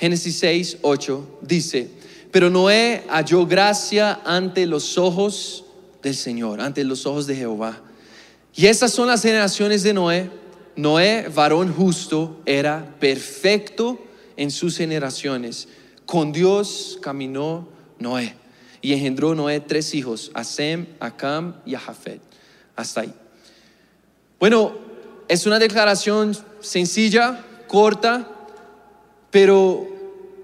Génesis 6, 8, dice, pero Noé halló gracia ante los ojos del Señor, ante los ojos de Jehová. Y estas son las generaciones de Noé. Noé, varón justo, era perfecto en sus generaciones. Con Dios caminó Noé y engendró Noé tres hijos, a Sem, a Cam y a Jafet. Hasta ahí. Bueno, es una declaración sencilla, corta, pero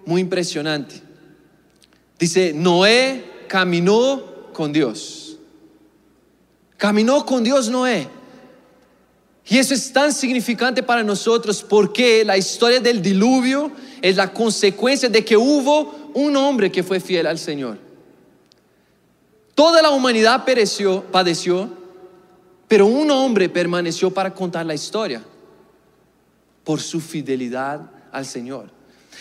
muy impresionante. Dice, Noé caminó con Dios. Caminó con Dios Noé. Y eso es tan significante para nosotros porque la historia del diluvio es la consecuencia de que hubo un hombre que fue fiel al Señor. Toda la humanidad pereció, padeció, pero un hombre permaneció para contar la historia por su fidelidad al Señor.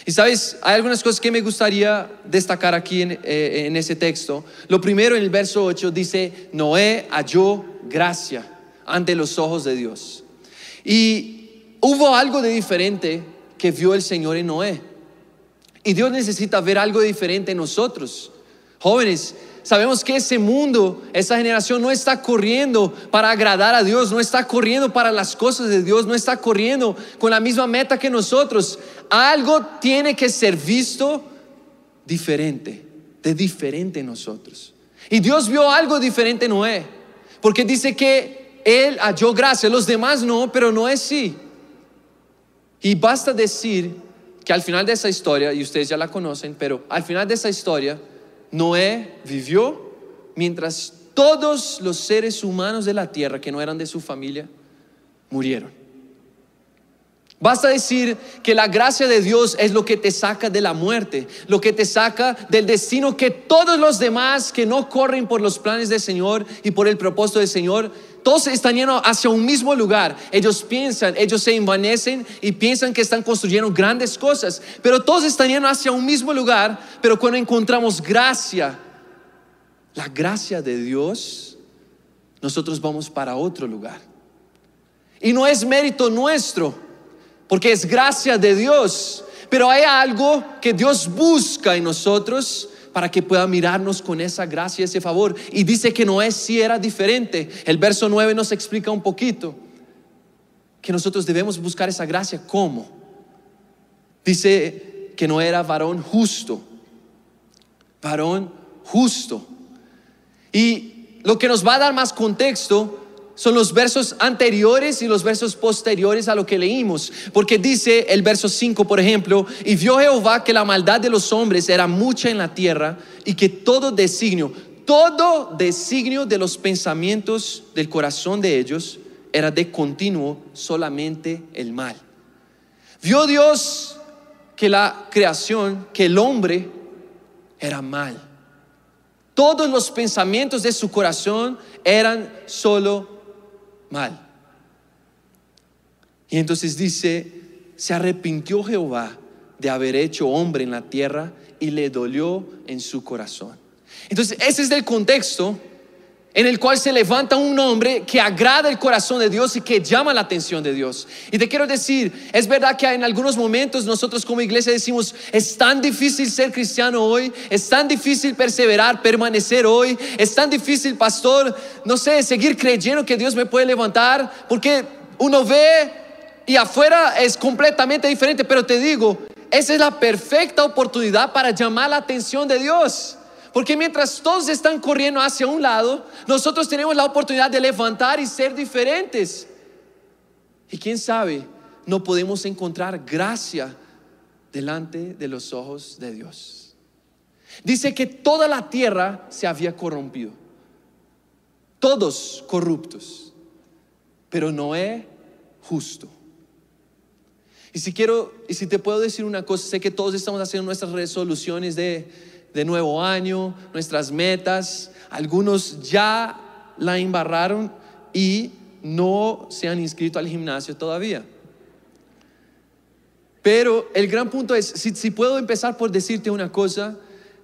Y sabes, hay algunas cosas que me gustaría destacar aquí en, eh, ese texto. Lo primero en el verso 8 dice, Noé halló gracia ante los ojos de Dios. Y hubo algo de diferente que vio el Señor en Noé. Y Dios necesita ver algo diferente en nosotros. Jóvenes, sabemos que ese mundo, esa generación no está corriendo para agradar a Dios, no está corriendo para las cosas de Dios, no está corriendo con la misma meta que nosotros. Algo tiene que ser visto diferente, de diferente en nosotros. Y Dios vio algo diferente en Noé, porque dice que Él halló gracia, los demás no, pero Noé sí. Y basta decir que al final de esa historia, y ustedes ya la conocen, pero al final de esa historia, Noé vivió mientras todos los seres humanos de la tierra que no eran de su familia murieron. Basta decir que la gracia de Dios es lo que te saca de la muerte, lo que te saca del destino que todos los demás que no corren por los planes del Señor y por el propósito del Señor, todos están yendo hacia un mismo lugar. Ellos piensan, ellos se envanecen y piensan que están construyendo grandes cosas, pero todos están yendo hacia un mismo lugar, pero cuando encontramos gracia, la gracia de Dios, nosotros vamos para otro lugar. Y no es mérito nuestro porque es gracia de Dios. Pero hay algo que Dios busca en nosotros para que pueda mirarnos con esa gracia ese favor. Y dice que Noé sí era diferente. El verso 9 nos explica un poquito que nosotros debemos buscar esa gracia. ¿Cómo? Dice que no era varón justo. Varón justo. Y lo que nos va a dar más contexto son los versos anteriores y los versos posteriores a lo que leímos. Porque dice el verso 5, por ejemplo, y vio Jehová que la maldad de los hombres era mucha en la tierra y que todo designio, todo designio de los pensamientos del corazón de ellos era de continuo solamente el mal. Vio Dios que la creación, que el hombre era mal. Todos los pensamientos de su corazón eran solo mal. Y entonces dice, se arrepintió Jehová de haber hecho hombre en la tierra y le dolió en su corazón. Entonces, ese es el contexto en el cual se levanta un hombre que agrada el corazón de Dios y que llama la atención de Dios. Y te quiero decir, es verdad que en algunos momentos nosotros como iglesia decimos, es tan difícil ser cristiano hoy, es tan difícil perseverar, permanecer hoy, es tan difícil, pastor, no sé, seguir creyendo que Dios me puede levantar, porque uno ve y afuera es completamente diferente, pero te digo, esa es la perfecta oportunidad para llamar la atención de Dios. Porque mientras todos están corriendo hacia un lado, nosotros tenemos la oportunidad de levantar y ser diferentes. Y quién sabe, no podemos encontrar gracia delante de los ojos de Dios. Dice que toda la tierra se había corrompido. Todos corruptos. Pero Noé justo. Y si quiero, y si te puedo decir una cosa, sé que todos estamos haciendo nuestras resoluciones de de nuevo año, nuestras metas. Algunos ya la embarraron y no se han inscrito al gimnasio todavía. Pero el gran punto es, si, puedo empezar por decirte una cosa,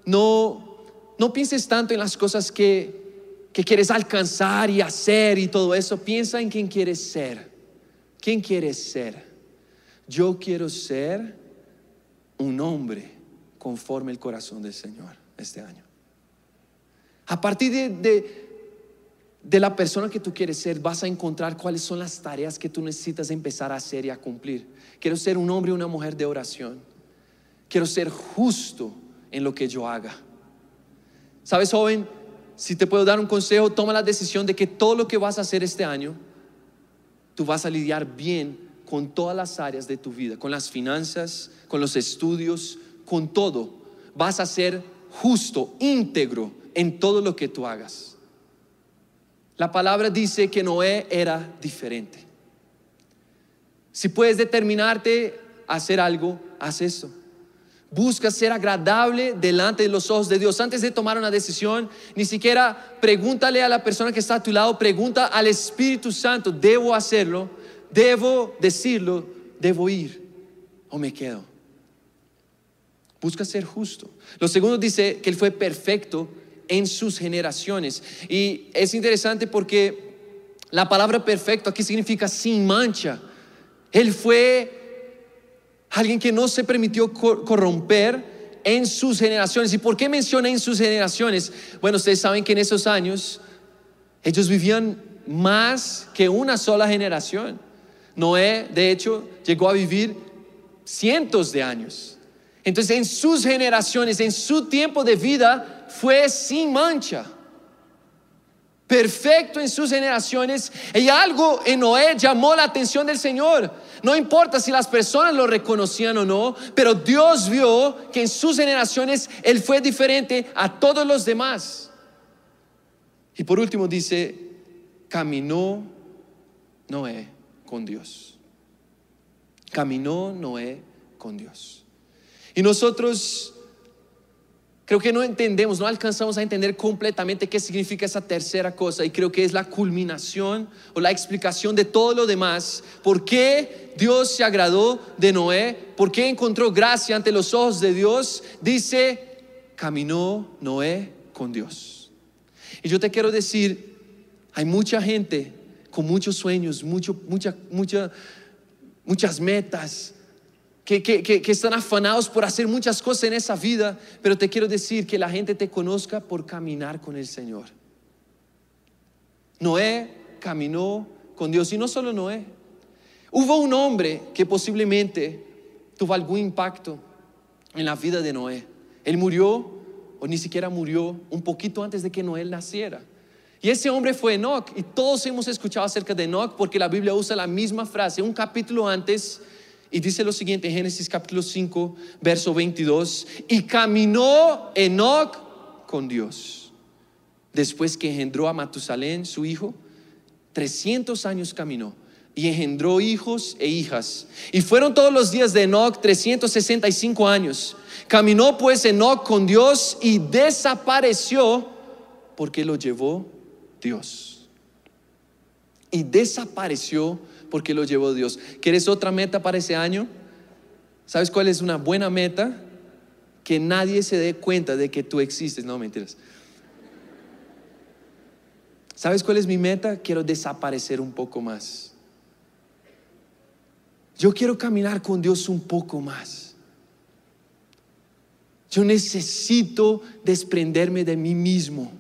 no, no pienses tanto en las cosas que, que quieres alcanzar y hacer y todo eso. Piensa en quién quieres ser. ¿Quién quieres ser? Yo quiero ser un hombre conforme el corazón del Señor este año. A partir de, de, de, la persona que tú quieres ser, vas a encontrar cuáles son las tareas que tú necesitas empezar a hacer y a cumplir. Quiero ser un hombre y una mujer de oración. Quiero ser justo en lo que yo haga. ¿Sabes, joven? Si te puedo dar un consejo, toma la decisión de que todo lo que vas a hacer este año, tú vas a lidiar bien con todas las áreas de tu vida, con las finanzas, con los estudios, con todo. Vas a ser justo, íntegro en todo lo que tú hagas. La palabra dice que Noé era diferente. Si puedes determinarte a hacer algo, haz eso. Busca ser agradable delante de los ojos de Dios. Antes de tomar una decisión, ni siquiera pregúntale a la persona que está a tu lado, pregunta al Espíritu Santo, ¿debo hacerlo? ¿Debo decirlo? ¿Debo ir? ¿O me quedo? Busca ser justo. Lo segundo dice que Él fue perfecto en sus generaciones. Y es interesante porque la palabra perfecto aquí significa sin mancha. Él fue alguien que no se permitió corromper en sus generaciones. ¿Y por qué menciona en sus generaciones? Bueno, ustedes saben que en esos años ellos vivían más que una sola generación. Noé, de hecho, llegó a vivir cientos de años. Entonces, en sus generaciones, en su tiempo de vida, fue sin mancha perfecto en sus generaciones. Y algo en Noé llamó la atención del Señor. No importa si las personas lo reconocían o no, pero Dios vio que en sus generaciones Él fue diferente a todos los demás. Y por último dice, caminó Noé con Dios. Caminó Noé con Dios. Y nosotros Creo que no entendemos, no alcanzamos a entender completamente qué significa esa tercera cosa y creo que es la culminación o la explicación de todo lo demás. ¿Por qué Dios se agradó de Noé? ¿Por qué encontró gracia ante los ojos de Dios? Dice, caminó Noé con Dios. Y yo te quiero decir, hay mucha gente con muchos sueños, mucho, mucha, mucha, muchas metas, que, están afanados por hacer muchas cosas en esa vida, pero te quiero decir que la gente te conozca por caminar con el Señor. Noé caminó con Dios y no solo Noé. Hubo un hombre que posiblemente tuvo algún impacto en la vida de Noé. Él murió o ni siquiera murió un poquito antes de que Noé naciera. Y ese hombre fue Enoch. Y todos hemos escuchado acerca de Enoch porque la Biblia usa la misma frase. Un capítulo antes y dice lo siguiente en Génesis capítulo 5, verso 22, y caminó Enoch con Dios. Después que engendró a Matusalén, su hijo, 300 años caminó y engendró hijos e hijas. Y fueron todos los días de Enoch 365 años. Caminó pues Enoch con Dios y desapareció porque lo llevó Dios. Y desapareció porque lo llevó Dios. ¿Quieres otra meta para ese año? ¿Sabes cuál es una buena meta? Que nadie se dé cuenta de que tú existes. No, mentiras. ¿Sabes cuál es mi meta? Quiero desaparecer un poco más. Yo quiero caminar con Dios un poco más. Yo necesito desprenderme de mí mismo,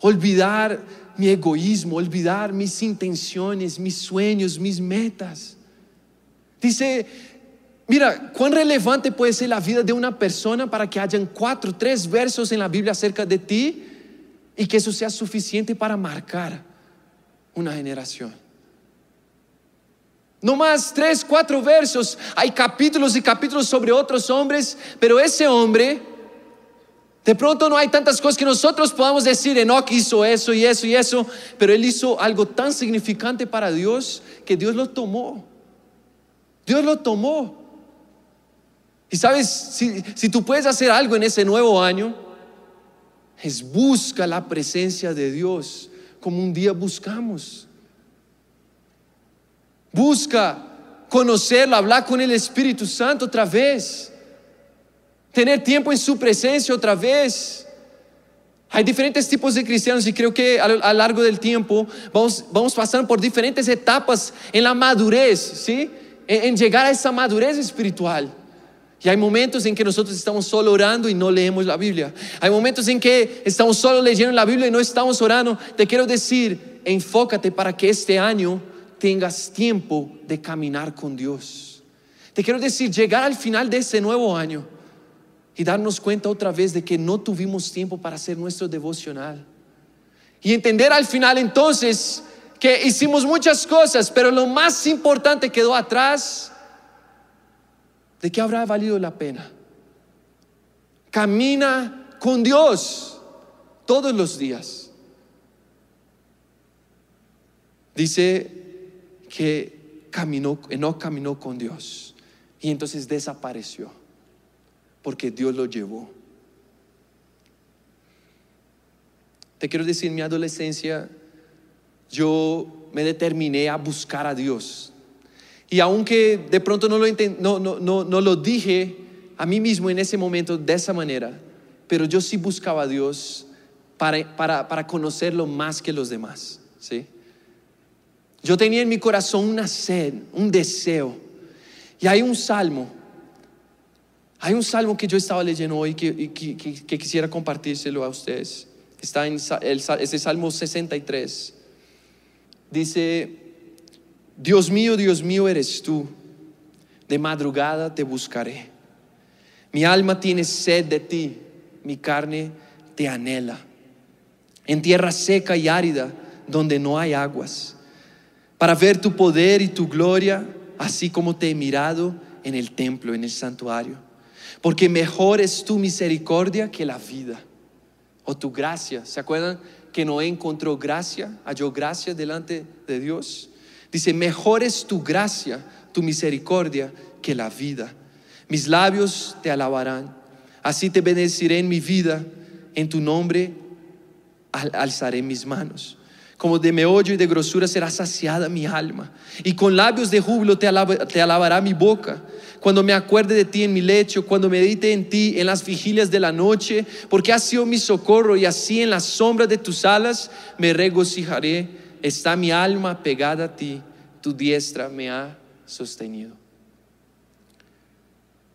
olvidar mi egoísmo, olvidar mis intenciones, mis sueños, mis metas. Dice, mira, cuán relevante puede ser la vida de una persona para que hayan cuatro, tres versos en la Biblia acerca de ti y que eso sea suficiente para marcar una generación. No más tres, cuatro versos. Hay capítulos y capítulos sobre otros hombres, pero ese hombre de pronto no hay tantas cosas que nosotros podamos decir, Enoch hizo eso y eso y eso, pero él hizo algo tan significante para Dios que Dios lo tomó. Dios lo tomó. Y sabes, si, si tú puedes hacer algo en ese nuevo año, es busca la presencia de Dios como un día buscamos. Busca conocerlo, hablar con el Espíritu Santo otra vez tener tiempo en su presencia otra vez. Hay diferentes tipos de cristianos y creo que a lo largo del tiempo vamos, vamos pasando por diferentes etapas en la madurez, ¿sí? En, en llegar a esa madurez espiritual. Y hay momentos en que nosotros estamos solo orando y no leemos la Biblia. Hay momentos en que estamos solo leyendo la Biblia y no estamos orando. Te quiero decir, enfócate para que este año tengas tiempo de caminar con Dios. Te quiero decir, llegar al final de este nuevo año y darnos cuenta otra vez de que no tuvimos tiempo para hacer nuestro devocional. Y entender al final entonces que hicimos muchas cosas, pero lo más importante quedó atrás ¿de qué habrá valido la pena? Camina con Dios todos los días. Dice que caminó, no caminó con Dios y entonces desapareció porque Dios lo llevó. Te quiero decir, en mi adolescencia yo me determiné a buscar a Dios y aunque de pronto no lo, no, no, no, lo dije a mí mismo en ese momento de esa manera, pero yo sí buscaba a Dios para, para, para conocerlo más que los demás. ¿sí? Yo tenía en mi corazón una sed, un deseo. Y hay un salmo, hay un salmo que yo estaba leyendo hoy que, que, quisiera compartírselo a ustedes. Está en el, ese Salmo 63. Dice, Dios mío, Dios mío eres tú. De madrugada te buscaré. Mi alma tiene sed de ti, mi carne te anhela. En tierra seca y árida, donde no hay aguas, para ver tu poder y tu gloria, así como te he mirado en el templo, en el santuario. Porque mejor es tu misericordia que la vida, o tu gracia. ¿Se acuerdan que Noé encontró gracia, halló gracia delante de Dios? Dice, mejor es tu gracia, tu misericordia que la vida. Mis labios te alabarán. Así te bendeciré en mi vida. En tu nombre alzaré mis manos. Como de meollo y de grosura será saciada mi alma. Y con labios de júbilo te, alabará mi boca. Cuando me acuerde de ti en mi lecho, cuando medite en ti en las vigilias de la noche, porque has sido mi socorro y así en la sombra de tus alas me regocijaré está mi alma pegada a ti, tu diestra me ha sostenido.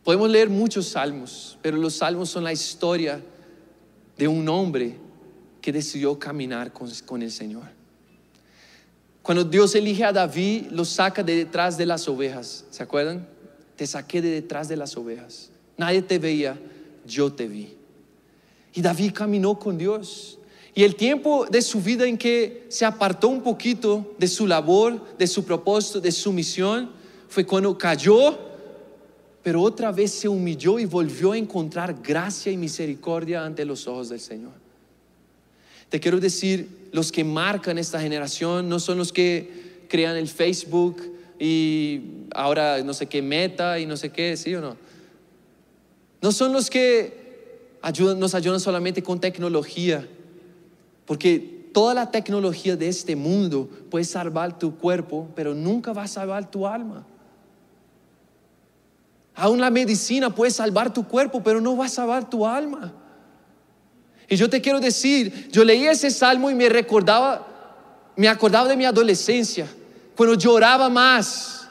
Podemos leer muchos salmos, pero los salmos son la historia de un hombre que decidió caminar con, el Señor. Cuando Dios elige a David, lo saca de detrás de las ovejas. ¿Se acuerdan? Te saqué de detrás de las ovejas. Nadie te veía, yo te vi. Y David caminó con Dios. Y el tiempo de su vida en que se apartó un poquito de su labor, de su propósito, de su misión, fue cuando cayó, pero otra vez se humilló y volvió a encontrar gracia y misericordia ante los ojos del Señor. Te quiero decir, los que marcan esta generación no son los que crean el Facebook y ahora no sé qué meta y no sé qué, ¿sí o no? No son los que nos ayudan solamente con tecnología porque toda la tecnología de este mundo puede salvar tu cuerpo, pero nunca va a salvar tu alma. Aún la medicina puede salvar tu cuerpo, pero no va a salvar tu alma. Y yo te quiero decir, yo leí ese salmo y me recordaba, me acordaba de mi adolescencia, cuando lloraba más,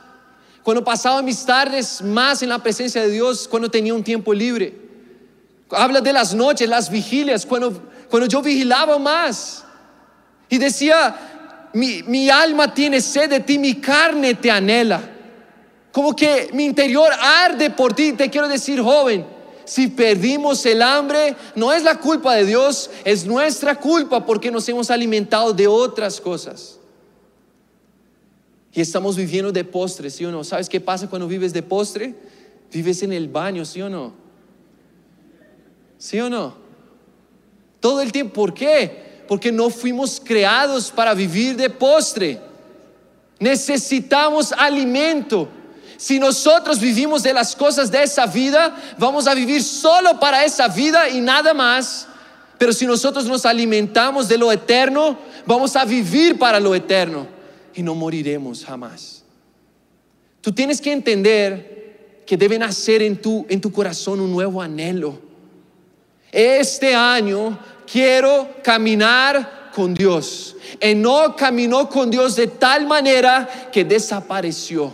cuando pasaba mis tardes más en la presencia de Dios, cuando tenía un tiempo libre. Habla de las noches, las vigilias, cuando cuando yo vigilaba más y decía, mi, mi alma tiene sed de ti, mi carne te anhela. Como que mi interior arde por ti. Te quiero decir, joven, si perdimos el hambre, no es la culpa de Dios, es nuestra culpa porque nos hemos alimentado de otras cosas. Y estamos viviendo de postre, ¿sí o no? ¿Sabes qué pasa cuando vives de postre? Vives en el baño, ¿sí o no? ¿Sí o no? Todo el tiempo. ¿Por qué? Porque no fuimos creados para vivir de postre. Necesitamos alimento. Si nosotros vivimos de las cosas de esa vida, vamos a vivir solo para esa vida y nada más. Pero si nosotros nos alimentamos de lo eterno, vamos a vivir para lo eterno y no moriremos jamás. Tú tienes que entender que debe nacer en tu, en tu corazón un nuevo anhelo este año quiero caminar con Dios. no caminó con Dios de tal manera que desapareció.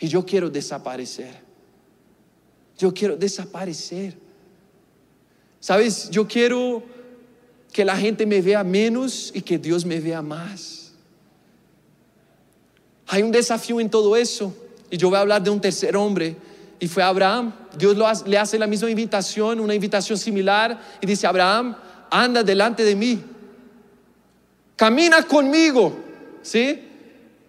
Y yo quiero desaparecer. Yo quiero desaparecer. Sabes, yo quiero que la gente me vea menos y que Dios me vea más. Hay un desafío en todo eso. Y yo voy a hablar de un tercer hombre. Y fue Abraham. Dios le hace la misma invitación, una invitación similar. Y dice, Abraham, anda delante de mí. Camina conmigo. ¿Sí?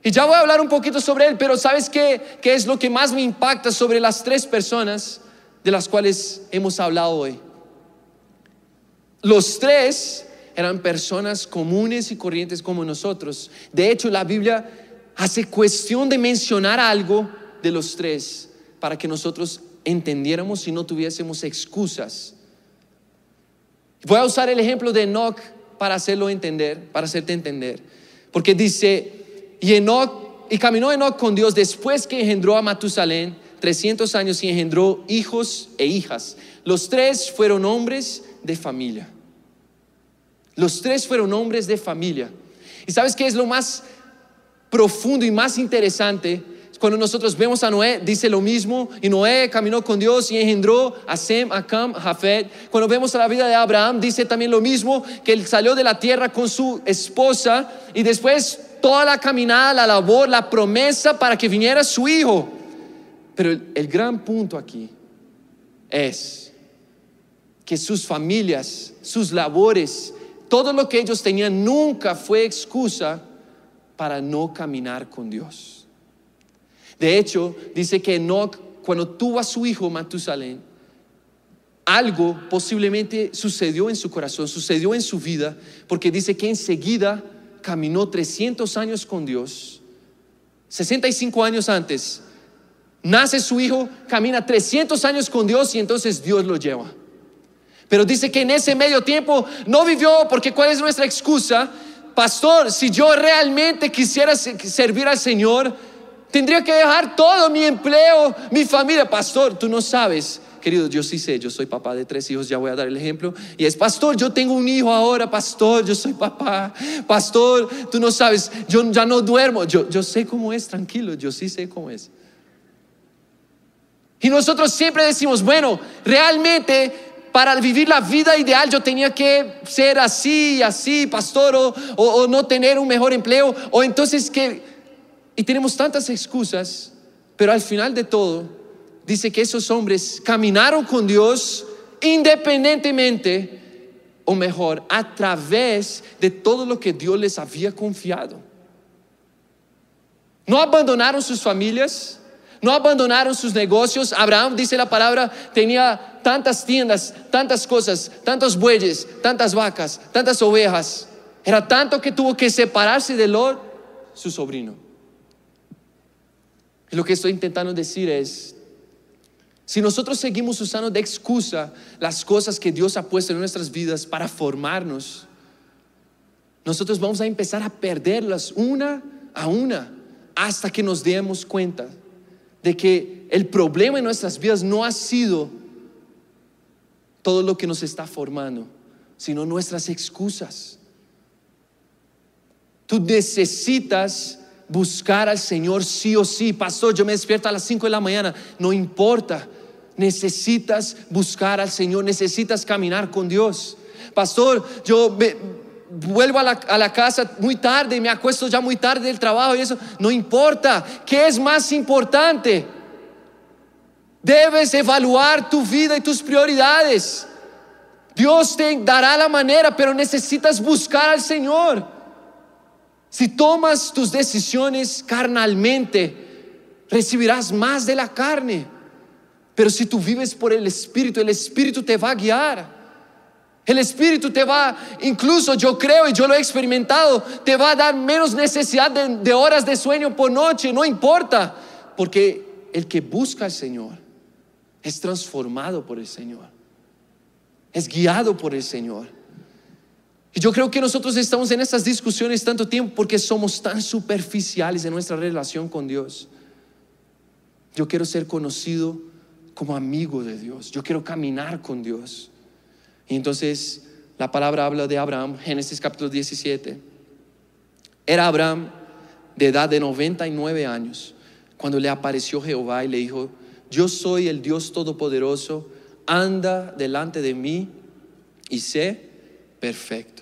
Y ya voy a hablar un poquito sobre él, pero ¿sabes qué, qué es lo que más me impacta sobre las tres personas de las cuales hemos hablado hoy? Los tres eran personas comunes y corrientes como nosotros. De hecho, la Biblia hace cuestión de mencionar algo de los tres para que nosotros entendiéramos y no tuviésemos excusas. Voy a usar el ejemplo de Enoch para hacerlo entender, para hacerte entender. Porque dice, y Enoch, y caminó Enoch con Dios después que engendró a Matusalén 300 años y engendró hijos e hijas. Los tres fueron hombres de familia. Los tres fueron hombres de familia. ¿Y sabes qué es lo más profundo y más interesante? Cuando nosotros vemos a Noé, dice lo mismo, y Noé caminó con Dios y engendró a Sem, a Cam, a Jafet. Cuando vemos a la vida de Abraham, dice también lo mismo, que él salió de la tierra con su esposa y después toda la caminada, la labor, la promesa para que viniera su hijo. Pero el, gran punto aquí es que sus familias, sus labores, todo lo que ellos tenían nunca fue excusa para no caminar con Dios. De hecho, dice que Enoch, cuando tuvo a su hijo Matusalén, algo posiblemente sucedió en su corazón, sucedió en su vida, porque dice que enseguida caminó 300 años con Dios. 65 años antes, nace su hijo, camina 300 años con Dios y entonces Dios lo lleva. Pero dice que en ese medio tiempo no vivió porque ¿cuál es nuestra excusa? Pastor, si yo realmente quisiera servir al Señor, tendría que dejar todo mi empleo, mi familia. Pastor, tú no sabes. Querido, yo sí sé, yo soy papá de tres hijos, ya voy a dar el ejemplo. Y es, pastor, yo tengo un hijo ahora, pastor, yo soy papá. Pastor, tú no sabes, yo ya no duermo. Yo, yo sé cómo es, tranquilo, yo sí sé cómo es. Y nosotros siempre decimos, bueno, realmente para vivir la vida ideal yo tenía que ser así, así, pastor, o, o, no tener un mejor empleo, o entonces que... Y tenemos tantas excusas, pero al final de todo, dice que esos hombres caminaron con Dios independientemente, o mejor, a través de todo lo que Dios les había confiado. No abandonaron sus familias, no abandonaron sus negocios. Abraham, dice la palabra, tenía tantas tiendas, tantas cosas, tantos bueyes, tantas vacas, tantas ovejas. Era tanto que tuvo que separarse de Lot, su sobrino. Y lo que estoy intentando decir es, si nosotros seguimos usando de excusa las cosas que Dios ha puesto en nuestras vidas para formarnos, nosotros vamos a empezar a perderlas una a una hasta que nos demos cuenta de que el problema en nuestras vidas no ha sido todo lo que nos está formando, sino nuestras excusas. Tú necesitas buscar al Señor sí o sí. Pastor, yo me despierto a las 5 de la mañana, no importa. Necesitas buscar al Señor, necesitas caminar con Dios. Pastor, yo vuelvo a la, a la, casa muy tarde, me acuesto ya muy tarde del trabajo y eso, no importa. ¿Qué es más importante? Debes evaluar tu vida y tus prioridades. Dios te dará la manera, pero necesitas buscar al Señor. Si tomas tus decisiones carnalmente, recibirás más de la carne. Pero si tú vives por el Espíritu, el Espíritu te va a guiar. El Espíritu te va, incluso yo creo y yo lo he experimentado, te va a dar menos necesidad de, de horas de sueño por noche, no importa, porque el que busca al Señor es transformado por el Señor, es guiado por el Señor. Y yo creo que nosotros estamos en estas discusiones tanto tiempo porque somos tan superficiales en nuestra relación con Dios. Yo quiero ser conocido como amigo de Dios, yo quiero caminar con Dios. Y entonces la palabra habla de Abraham, Génesis capítulo 17. Era Abraham de edad de 99 años cuando le apareció Jehová y le dijo, yo soy el Dios Todopoderoso, anda delante de mí y sé perfecto.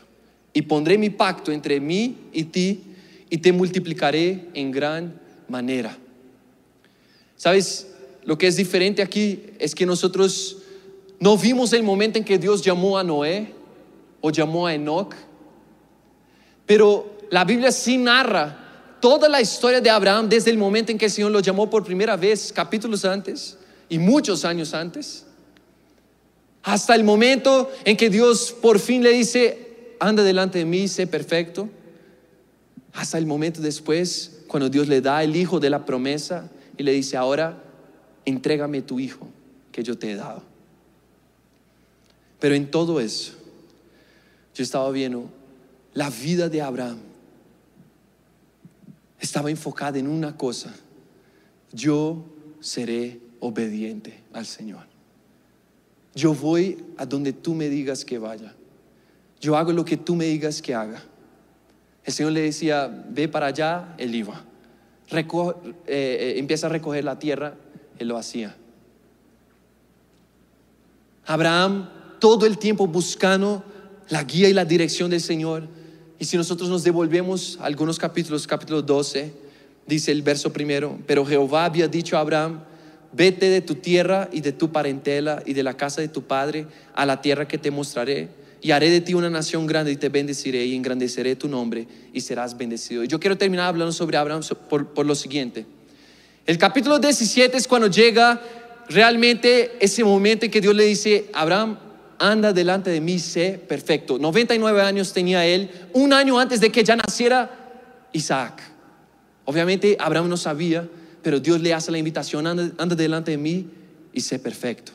Y pondré mi pacto entre mí y ti y te multiplicaré en gran manera. ¿Sabes? Lo que es diferente aquí es que nosotros no vimos el momento en que Dios llamó a Noé o llamó a Enoch, pero la Biblia sí narra toda la historia de Abraham desde el momento en que el Señor lo llamó por primera vez, capítulos antes y muchos años antes, hasta el momento en que Dios por fin le dice, anda delante de mí, sé perfecto, hasta el momento después, cuando Dios le da el hijo de la promesa y le dice, ahora entrégame tu hijo que yo te he dado. Pero en todo eso, yo estaba viendo la vida de Abraham estaba enfocada en una cosa. Yo seré obediente al Señor. Yo voy a donde tú me digas que vaya. Yo hago lo que tú me digas que haga. El Señor le decía, ve para allá, él iba. Eh, eh, empieza a recoger la tierra, él lo hacía. Abraham todo el tiempo buscando la guía y la dirección del Señor y si nosotros nos devolvemos algunos capítulos, capítulo 12, dice el verso primero, pero Jehová había dicho a Abraham, vete de tu tierra y de tu parentela y de la casa de tu padre a la tierra que te mostraré y haré de ti una nación grande y te bendeciré y engrandeceré tu nombre y serás bendecido. Y yo quiero terminar hablando sobre Abraham por, por lo siguiente. El capítulo 17 es cuando llega realmente ese momento en que Dios le dice, Abraham, anda delante de mí, sé perfecto. 99 años tenía él, un año antes de que ya naciera Isaac. Obviamente Abraham no sabía, pero Dios le hace la invitación, anda, delante de mí y sé perfecto.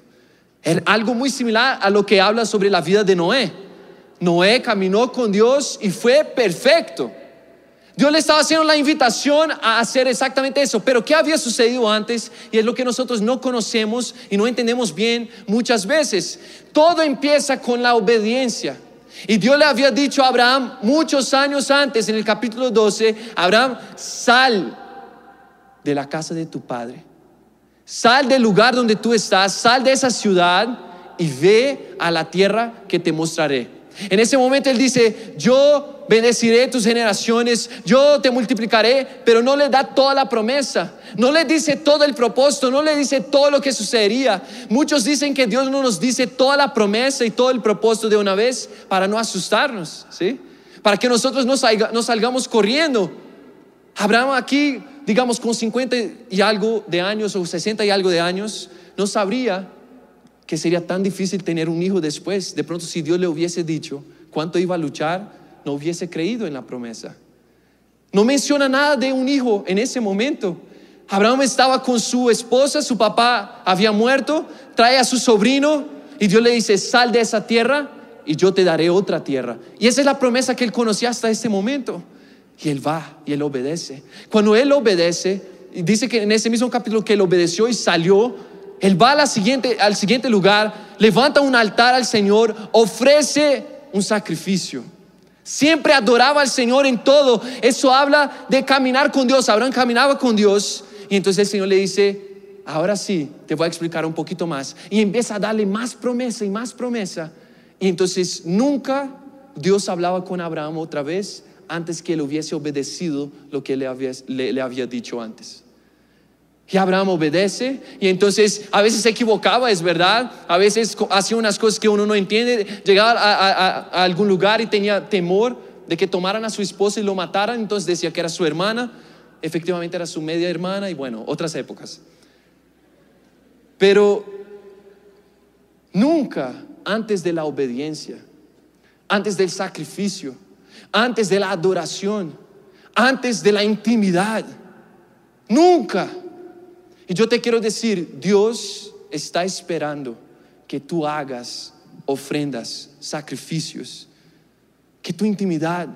Es algo muy similar a lo que habla sobre la vida de Noé. Noé caminó con Dios y fue perfecto. Dios le estaba haciendo la invitación a hacer exactamente eso. Pero ¿qué había sucedido antes? Y es lo que nosotros no conocemos y no entendemos bien muchas veces. Todo empieza con la obediencia. Y Dios le había dicho a Abraham muchos años antes, en el capítulo 12, Abraham, sal de la casa de tu padre. Sal del lugar donde tú estás, sal de esa ciudad y ve a la tierra que te mostraré. En ese momento él dice, yo bendeciré tus generaciones, yo te multiplicaré, pero no le da toda la promesa, no le dice todo el propósito, no le dice todo lo que sucedería. Muchos dicen que Dios no nos dice toda la promesa y todo el propósito de una vez para no asustarnos, ¿sí? Para que nosotros no, salgamos corriendo. Abraham aquí, digamos, con 50 y algo de años o 60 y algo de años, no sabría que sería tan difícil tener un hijo después. De pronto, si Dios le hubiese dicho cuánto iba a luchar, no hubiese creído en la promesa. No menciona nada de un hijo en ese momento. Abraham estaba con su esposa, su papá había muerto, trae a su sobrino y Dios le dice, sal de esa tierra y yo te daré otra tierra. Y esa es la promesa que él conocía hasta ese momento. Y él va y él obedece. Cuando él obedece, dice que en ese mismo capítulo que él obedeció y salió, él va al siguiente lugar, levanta un altar al Señor, ofrece un sacrificio. Siempre adoraba al Señor en todo. Eso habla de caminar con Dios. Abraham caminaba con Dios. Y entonces el Señor le dice, ahora sí, te voy a explicar un poquito más. Y empieza a darle más promesa y más promesa. Y entonces nunca Dios hablaba con Abraham otra vez antes que él hubiese obedecido lo que le había, le había dicho antes. Y Abraham obedece y entonces a veces se equivocaba, es verdad, a veces hacía unas cosas que uno no entiende, llegaba a, algún lugar y tenía temor de que tomaran a su esposa y lo mataran, entonces decía que era su hermana, efectivamente era su media hermana y bueno, otras épocas. Pero nunca antes de la obediencia, antes del sacrificio, antes de la adoración, antes de la intimidad, nunca y yo te quiero decir, Dios está esperando que tú hagas ofrendas, sacrificios, que tu intimidad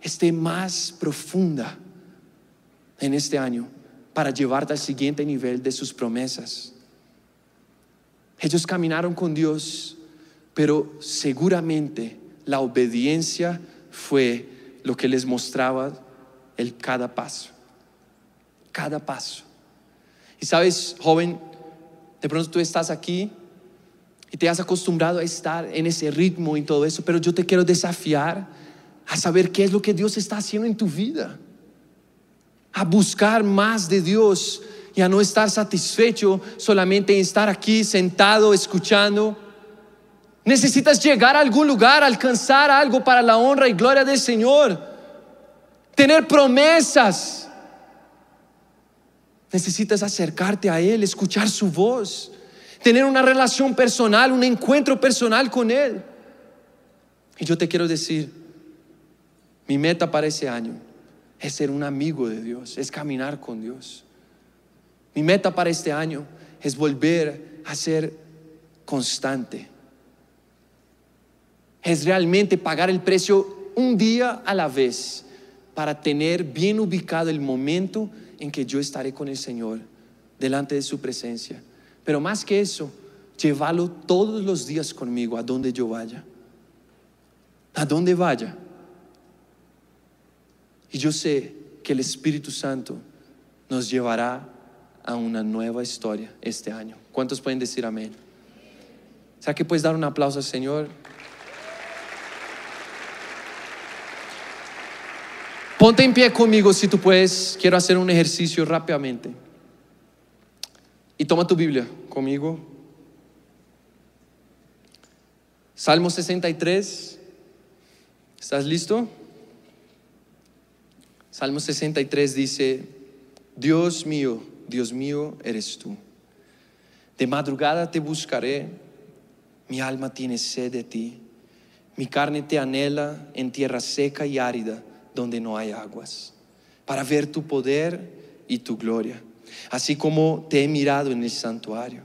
esté más profunda en este año para llevarte al siguiente nivel de sus promesas. Ellos caminaron con Dios, pero seguramente la obediencia fue lo que les mostraba el cada paso. Cada paso. Y sabes, joven, De pronto tú estás aquí y te has acostumbrado a estar en ese ritmo y todo eso, pero yo te quiero desafiar a saber qué es lo que Dios está haciendo en tu vida, a buscar más de Dios y a no estar satisfecho solamente en estar aquí sentado escuchando. Necesitas llegar a algún lugar, alcanzar algo para la honra y gloria del Señor, tener promesas. Necesitas acercarte a Él, escuchar su voz, tener una relación personal, un encuentro personal con Él. Y yo te quiero decir, mi meta para ese año es ser un amigo de Dios, es caminar con Dios. Mi meta para este año es volver a ser constante. Es realmente pagar el precio un día a la vez para tener bien ubicado el momento en que yo estaré con el Señor delante de su presencia. Pero más que eso, llevarlo todos los días conmigo a donde yo vaya. A donde vaya. Y yo sé que el Espíritu Santo nos llevará a una nueva historia este año. ¿Cuántos pueden decir amén? ¿Sabes que puedes dar un aplauso al Señor? Ponte en pie conmigo si tú puedes. Quiero hacer un ejercicio rápidamente. Y toma tu Biblia conmigo. Salmo 63. ¿Estás listo? Salmo 63 dice, Dios mío, Dios mío eres tú. De madrugada te buscaré, mi alma tiene sed de ti, mi carne te anhela en tierra seca y árida donde no hay aguas, para ver tu poder y tu gloria, así como te he mirado en el santuario,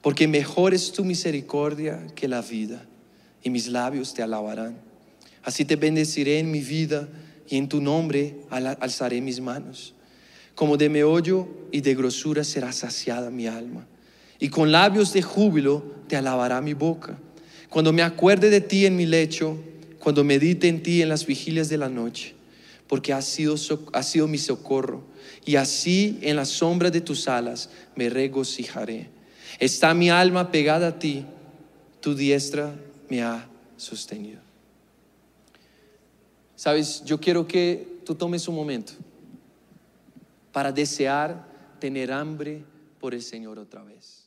porque mejor es tu misericordia que la vida, y mis labios te alabarán. Así te bendeciré en mi vida y en tu nombre alzaré mis manos. Como de meollo y de grosura será saciada mi alma, y con labios de júbilo te alabará mi boca. Cuando me acuerde de ti en mi lecho, cuando medite en ti en las vigilias de la noche, porque has sido, sido mi socorro, y así en la sombra de tus alas me regocijaré. Está mi alma pegada a ti, tu diestra me ha sostenido. Sabes, yo quiero que tú tomes un momento para desear tener hambre por el Señor otra vez.